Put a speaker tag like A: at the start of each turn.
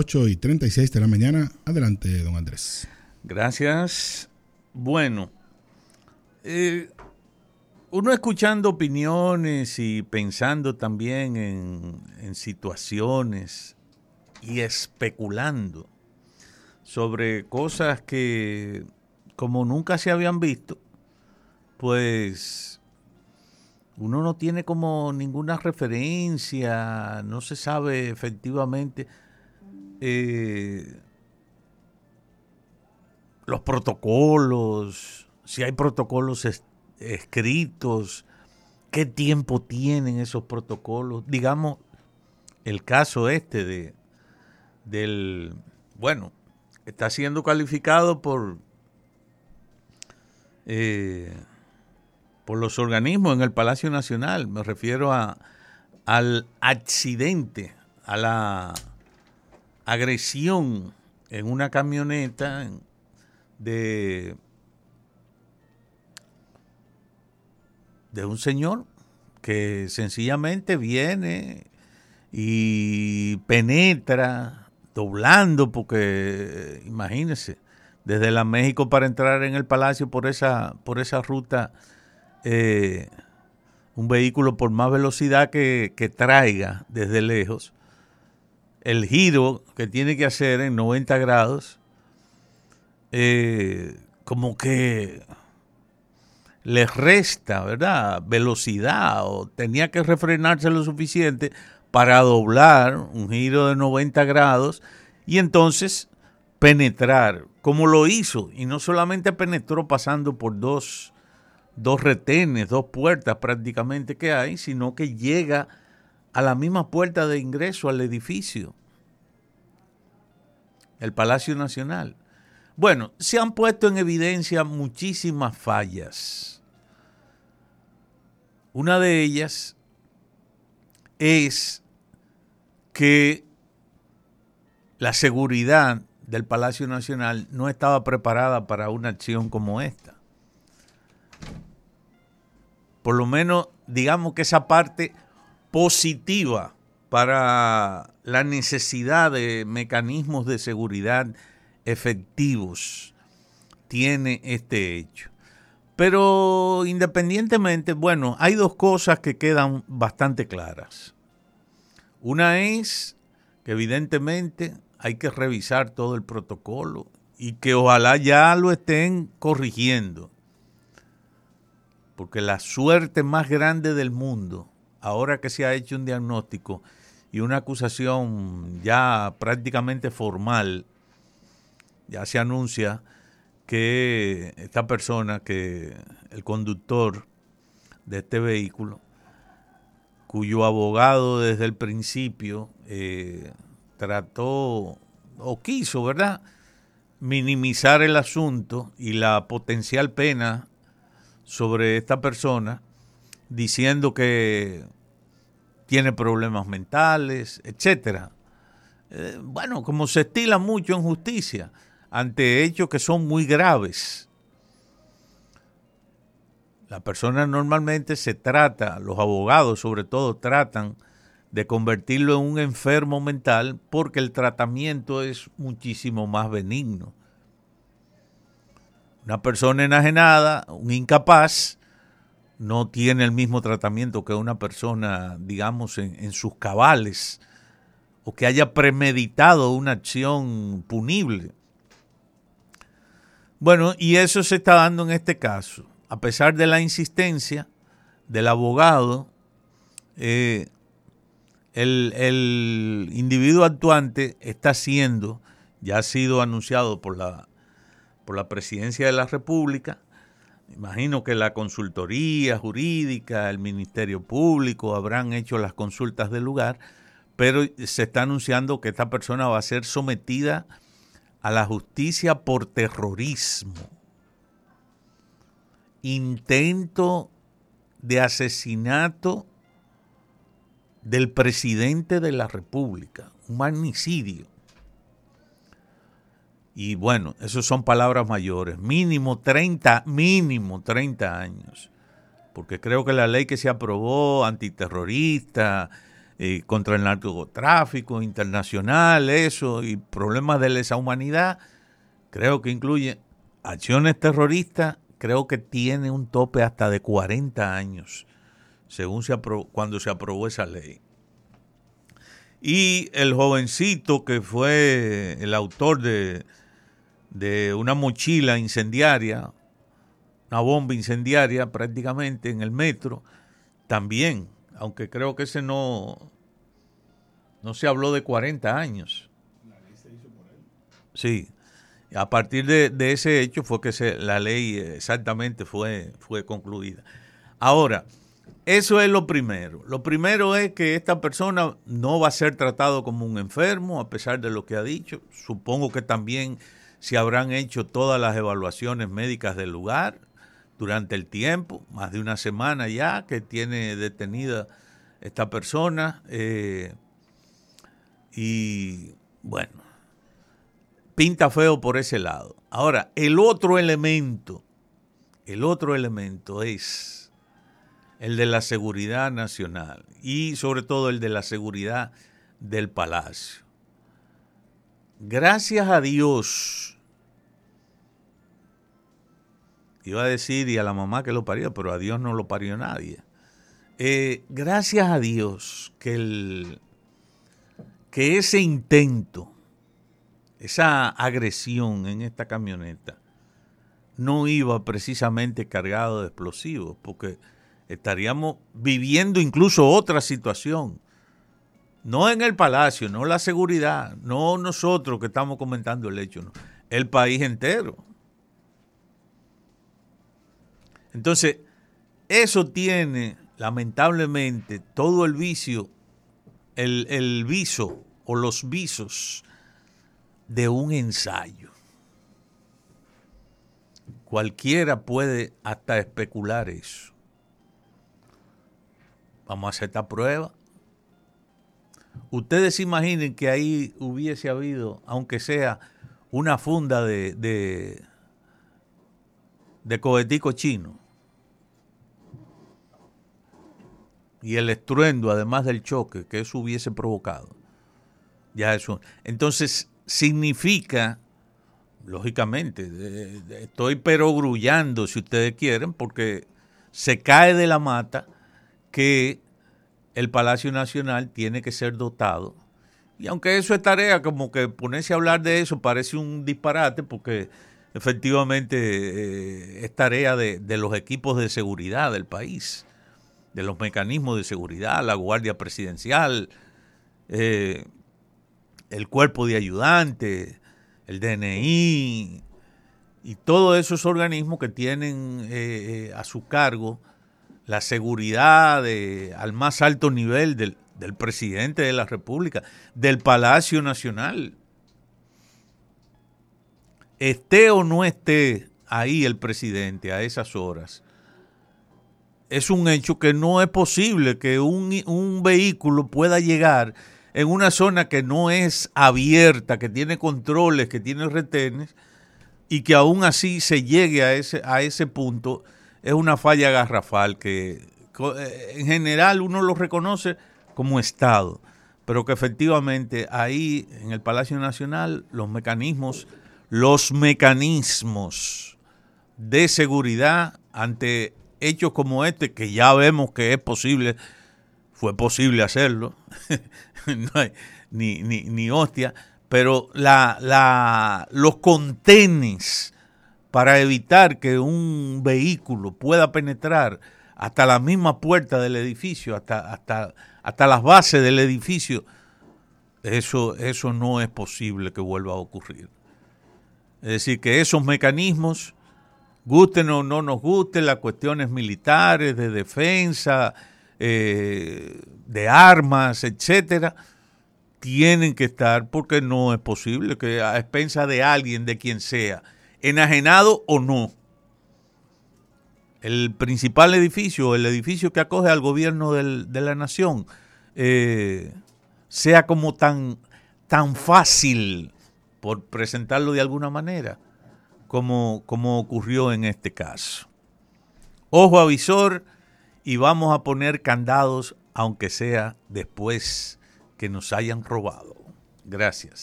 A: 8 y 36 de la mañana. Adelante, don Andrés.
B: Gracias. Bueno, eh, uno escuchando opiniones y pensando también en, en situaciones y especulando sobre cosas que como nunca se habían visto, pues uno no tiene como ninguna referencia, no se sabe efectivamente eh, los protocolos, si hay protocolos escritos, qué tiempo tienen esos protocolos. Digamos, el caso este de del, bueno, está siendo calificado por, eh, por los organismos en el Palacio Nacional. Me refiero a, al accidente, a la agresión en una camioneta de, de un señor que sencillamente viene y penetra doblando, porque imagínense, desde la México para entrar en el palacio por esa, por esa ruta, eh, un vehículo por más velocidad que, traiga desde lejos, el giro que tiene que hacer en 90 grados, eh, como que le resta, ¿verdad? Velocidad o tenía que refrenarse lo suficiente para doblar un giro de 90 grados y entonces penetrar, como lo hizo, y no solamente penetró pasando por dos, dos retenes, dos puertas prácticamente que hay, sino que llega a la misma puerta de ingreso al edificio, el Palacio Nacional. Bueno, se han puesto en evidencia muchísimas fallas. Una de ellas es que la seguridad del Palacio Nacional no estaba preparada para una acción como esta. Por lo menos, digamos que esa parte positiva para la necesidad de mecanismos de seguridad efectivos tiene este hecho. Pero independientemente, bueno, hay dos cosas que quedan bastante claras. Una es que evidentemente hay que revisar todo el protocolo y que ojalá ya lo estén corrigiendo. Porque la suerte más grande del mundo, ahora que se ha hecho un diagnóstico y una acusación ya prácticamente formal, ya se anuncia que esta persona, que el conductor de este vehículo, cuyo abogado desde el principio eh, trató o quiso, ¿verdad?, minimizar el asunto y la potencial pena sobre esta persona, diciendo que tiene problemas mentales, etcétera. Eh, bueno, como se estila mucho en justicia, ante hechos que son muy graves. La persona normalmente se trata, los abogados sobre todo tratan de convertirlo en un enfermo mental porque el tratamiento es muchísimo más benigno. Una persona enajenada, un incapaz, no tiene el mismo tratamiento que una persona, digamos, en, sus cabales o que haya premeditado una acción punible. Bueno, y eso se está dando en este caso. A pesar de la insistencia del abogado, eh, el, el, individuo actuante está siendo, ya ha sido anunciado por la, por la presidencia de la República, imagino que la consultoría jurídica, el Ministerio Público habrán hecho las consultas del lugar, pero se está anunciando que esta persona va a ser sometida a la justicia por terrorismo, intento de asesinato del presidente de la República, un magnicidio. Y bueno, eso son palabras mayores, mínimo 30, mínimo 30 años, porque creo que la ley que se aprobó antiterrorista, eh, contra el narcotráfico internacional, eso, y problemas de lesa humanidad, creo que incluye acciones terroristas, creo que tiene un tope hasta de 40 años, según se cuando se aprobó esa ley. Y el jovencito que fue el autor de, de una mochila incendiaria, una bomba incendiaria prácticamente en el metro, también aunque creo que ese no, no se habló de 40 años. La ley se hizo por él. Sí, a partir de, ese hecho fue que se, la ley exactamente fue, fue concluida. Ahora, eso es lo primero. Lo primero es que esta persona no va a ser tratado como un enfermo, a pesar de lo que ha dicho. Supongo que también se habrán hecho todas las evaluaciones médicas del lugar durante el tiempo, más de una semana ya que tiene detenida esta persona. Eh, y bueno, pinta feo por ese lado. Ahora, el otro elemento, el otro elemento es el de la seguridad nacional y sobre todo el de la seguridad del palacio. Gracias a Dios, Iba a decir y a la mamá que lo parió, pero a Dios no lo parió nadie. Eh, gracias a Dios que, el, que ese intento, esa agresión en esta camioneta, no iba precisamente cargado de explosivos, porque estaríamos viviendo incluso otra situación. No en el palacio, no la seguridad, no nosotros que estamos comentando el hecho, el país entero. Entonces, eso tiene, lamentablemente, todo el vicio, el, el viso o los visos de un ensayo. Cualquiera puede hasta especular eso. Vamos a hacer esta prueba. Ustedes imaginen que ahí hubiese habido, aunque sea una funda de, de, de cohetico chino. y el estruendo, además del choque que eso hubiese provocado. Ya eso. Entonces, significa, lógicamente, estoy pero grullando, si ustedes quieren, porque se cae de la mata que el Palacio Nacional tiene que ser dotado. Y aunque eso es tarea, como que ponerse a hablar de eso parece un disparate, porque efectivamente eh, es tarea de los equipos de seguridad del país de los mecanismos de seguridad, la Guardia Presidencial, eh, el cuerpo de ayudantes, el DNI y todos esos organismos que tienen eh, eh, a su cargo la seguridad al más alto nivel del, del presidente de la República, del Palacio Nacional. Esté o no esté ahí el presidente a esas horas, es un hecho que no es posible que un, vehículo pueda llegar en una zona que no es abierta, que tiene controles, que tiene retenes, y que aún así se llegue a ese, a ese punto, es una falla garrafal que eh, en general uno lo reconoce como Estado, pero que efectivamente ahí en el Palacio Nacional los mecanismos, los mecanismos de seguridad ante hechos como este, que ya vemos que es posible, fue posible hacerlo, ni, ni, ni hostia, pero la, la, los contenes para evitar que un vehículo pueda penetrar hasta la misma puerta del edificio, hasta, hasta, hasta las bases del edificio, eso, eso no es posible que vuelva a ocurrir. Es decir, que esos mecanismos gusten o no nos gusten las cuestiones militares, de defensa, eh, de armas, etcétera, tienen que estar porque no es posible que a expensa de alguien, de quien sea, enajenado o no, el principal edificio, el edificio que acoge al gobierno de la nación, eh, sea como tan, tan fácil, por presentarlo de alguna manera, como, como ocurrió en este caso. Ojo avisor y vamos a poner candados aunque sea después que nos hayan robado. Gracias.